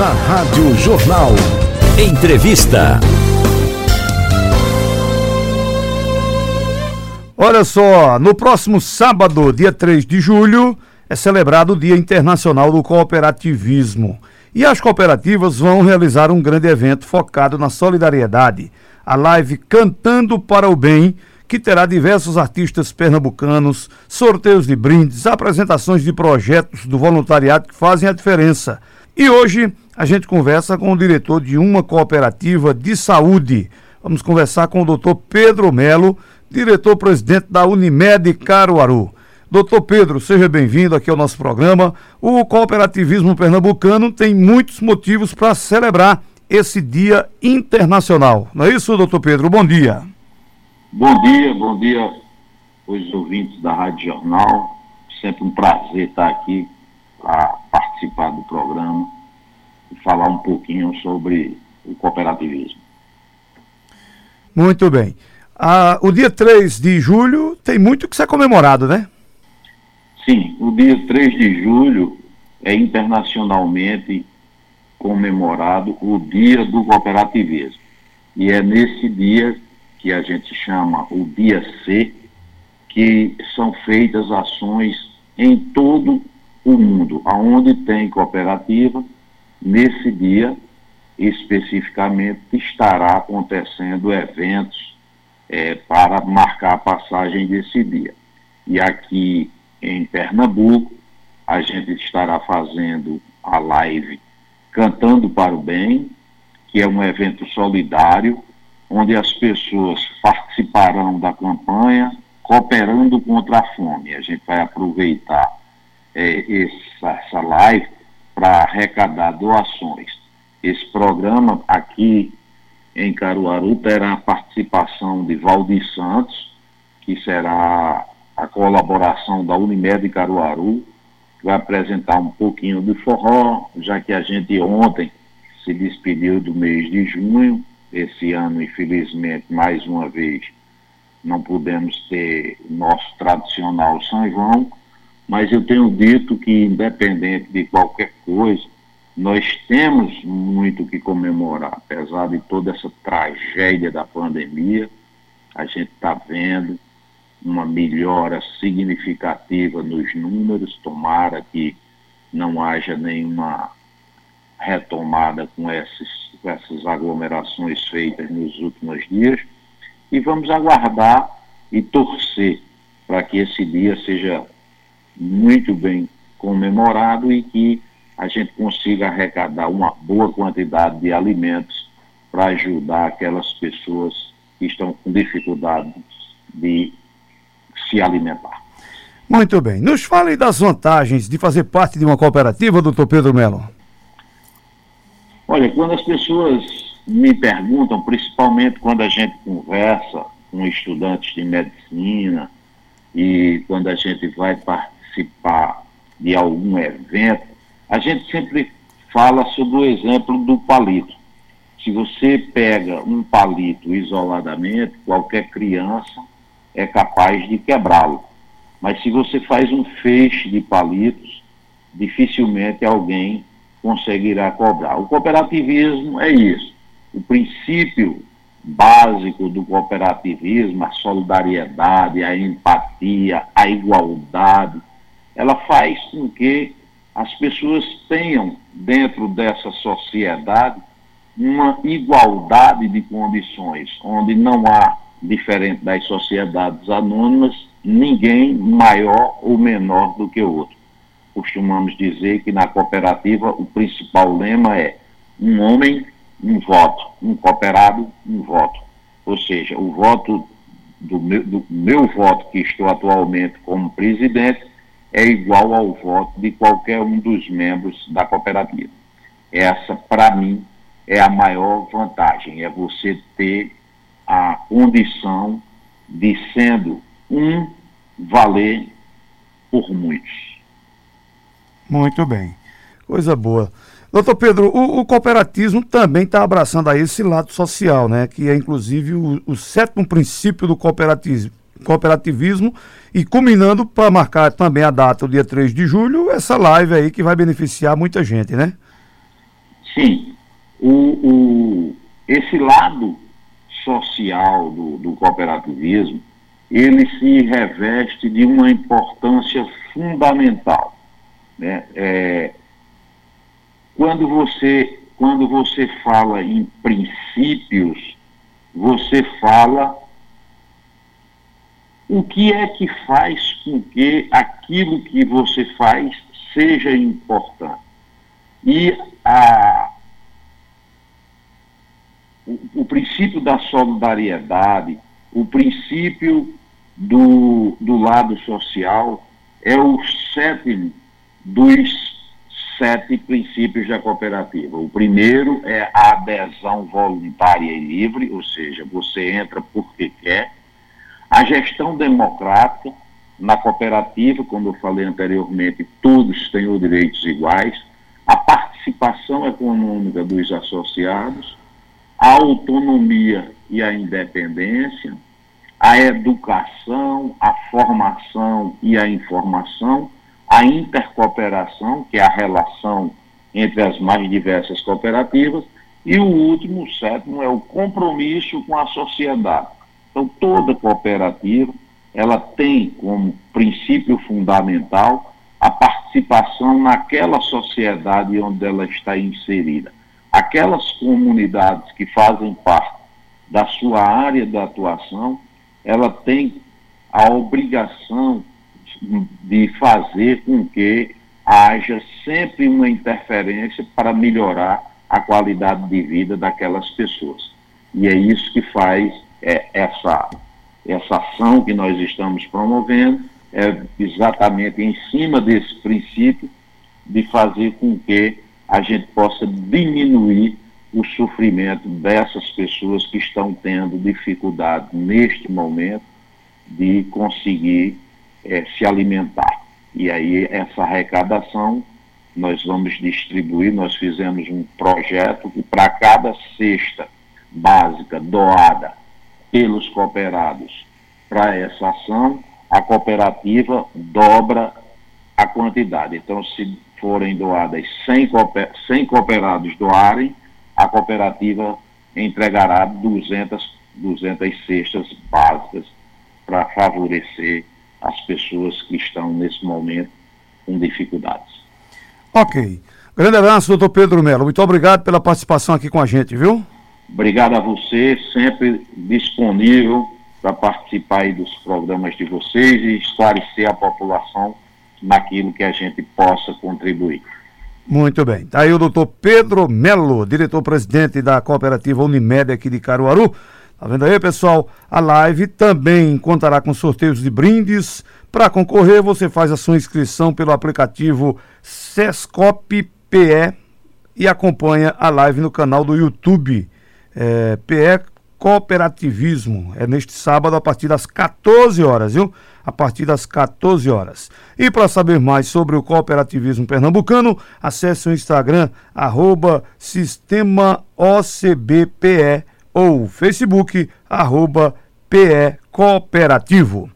Na Rádio Jornal. Entrevista. Olha só, no próximo sábado, dia 3 de julho, é celebrado o Dia Internacional do Cooperativismo. E as cooperativas vão realizar um grande evento focado na solidariedade. A live Cantando para o Bem, que terá diversos artistas pernambucanos, sorteios de brindes, apresentações de projetos do voluntariado que fazem a diferença. E hoje a gente conversa com o diretor de uma cooperativa de saúde. Vamos conversar com o doutor Pedro Melo, diretor-presidente da Unimed Caruaru. Doutor Pedro, seja bem-vindo aqui ao nosso programa. O cooperativismo pernambucano tem muitos motivos para celebrar esse Dia Internacional. Não é isso, doutor Pedro? Bom dia. Bom dia, bom dia os ouvintes da Rádio Jornal. Sempre um prazer estar aqui para participar do programa falar um pouquinho sobre o cooperativismo. Muito bem. Ah, o dia 3 de julho tem muito que ser comemorado, né? Sim, o dia 3 de julho é internacionalmente comemorado o Dia do Cooperativismo. E é nesse dia que a gente chama o Dia C, que são feitas ações em todo o mundo, aonde tem cooperativa, nesse dia especificamente estará acontecendo eventos é, para marcar a passagem desse dia. E aqui em Pernambuco, a gente estará fazendo a live Cantando para o Bem, que é um evento solidário, onde as pessoas participarão da campanha cooperando contra a fome. A gente vai aproveitar é, essa, essa live para arrecadar doações. Esse programa aqui em Caruaru terá a participação de Valdir Santos, que será a colaboração da Unimed Caruaru, vai apresentar um pouquinho de forró, já que a gente ontem se despediu do mês de junho, esse ano, infelizmente, mais uma vez, não pudemos ter nosso tradicional São João, mas eu tenho dito que, independente de qualquer coisa, nós temos muito que comemorar, apesar de toda essa tragédia da pandemia, a gente está vendo uma melhora significativa nos números, tomara que não haja nenhuma retomada com, esses, essas aglomerações feitas nos últimos dias, e vamos aguardar e torcer para que esse dia seja muito bem comemorado e que a gente consiga arrecadar uma boa quantidade de alimentos para ajudar aquelas pessoas que estão com dificuldade de se alimentar. Muito bem. Nos fale das vantagens de fazer parte de uma cooperativa, doutor Pedro Melo. Olha, quando as pessoas me perguntam, principalmente quando a gente conversa com estudantes de medicina e quando a gente vai participar de algum evento, a gente sempre fala sobre o exemplo do palito. Se você pega um palito isoladamente, qualquer criança é capaz de quebrá-lo. Mas se você faz um feixe de palitos, dificilmente alguém conseguirá cobrar. O cooperativismo é isso. O princípio básico do cooperativismo, a solidariedade, a empatia, a igualdade, ela faz com que as pessoas tenham dentro dessa sociedade uma igualdade de condições, onde não há, diferente das sociedades anônimas, ninguém maior ou menor do que o outro. Costumamos dizer que na cooperativa o principal lema é um homem, um voto, um cooperado, um voto. Ou seja, o voto do meu, do meu voto, que estou atualmente como presidente, é igual ao voto de qualquer um dos membros da cooperativa. Essa, para mim, é a maior vantagem, é você ter a condição de, sendo um, valer por muitos. Muito bem, coisa boa. Doutor Pedro, o, o cooperativismo também está abraçando aí esse lado social, né? Que é inclusive o, o sétimo princípio do cooperativismo, cooperativismo e culminando para marcar também a data, o dia 3 de julho, essa live aí que vai beneficiar muita gente, né? Sim, o, o, esse lado social do, do cooperativismo, ele se reveste de uma importância fundamental. Né? É, quando, você, quando você fala em princípios, você fala o que é que faz com que aquilo que você faz seja importante. E a, o, o princípio da solidariedade, o princípio do, do lado social, é o sétimo dos sete princípios da cooperativa. O primeiro é a adesão voluntária e livre, ou seja, você entra porque quer a gestão democrática na cooperativa, como eu falei anteriormente, todos têm os direitos iguais. A participação econômica dos associados, a autonomia e a independência, a educação, a formação e a informação, a intercooperação, que é a relação entre as mais diversas cooperativas, e o último, o sétimo, é o compromisso com a sociedade. Então, toda cooperativa, ela tem como princípio fundamental a participação naquela sociedade onde ela está inserida. Aquelas comunidades que fazem parte da sua área de atuação, ela tem a obrigação de fazer com que haja sempre uma interferência para melhorar a qualidade de vida daquelas pessoas. E é isso que faz é, essa, essa ação que nós estamos promovendo, é exatamente em cima desse princípio de fazer com que a gente possa diminuir o sofrimento dessas pessoas que estão tendo dificuldade neste momento de conseguir é, se alimentar. E aí essa arrecadação nós vamos distribuir, nós fizemos um projeto que para cada cesta básica doada pelos cooperados para essa ação, a cooperativa dobra a quantidade. Então, se forem doadas 100, cooper 100 cooperados doarem, a cooperativa entregará 200, 200 cestas básicas para favorecer as pessoas que estão nesse momento com dificuldades. Ok. Grande abraço, doutor Pedro Melo. Muito obrigado pela participação aqui com a gente, viu? Obrigado a você, sempre disponível para participar dos programas de vocês e esclarecer a população naquilo que a gente possa contribuir. Muito bem. Está aí o doutor Pedro Melo, diretor-presidente da cooperativa Unimed aqui de Caruaru. Tá vendo aí, pessoal? A live também contará com sorteios de brindes. Para concorrer, você faz a sua inscrição pelo aplicativo Sescop PE e acompanha a live no canal do YouTube é, PE Cooperativismo. É neste sábado a partir das 14 horas, viu? A partir das 14 horas. E para saber mais sobre o cooperativismo pernambucano, acesse o Instagram, arroba Sistema OCBPE ou Facebook, arroba PE Cooperativo.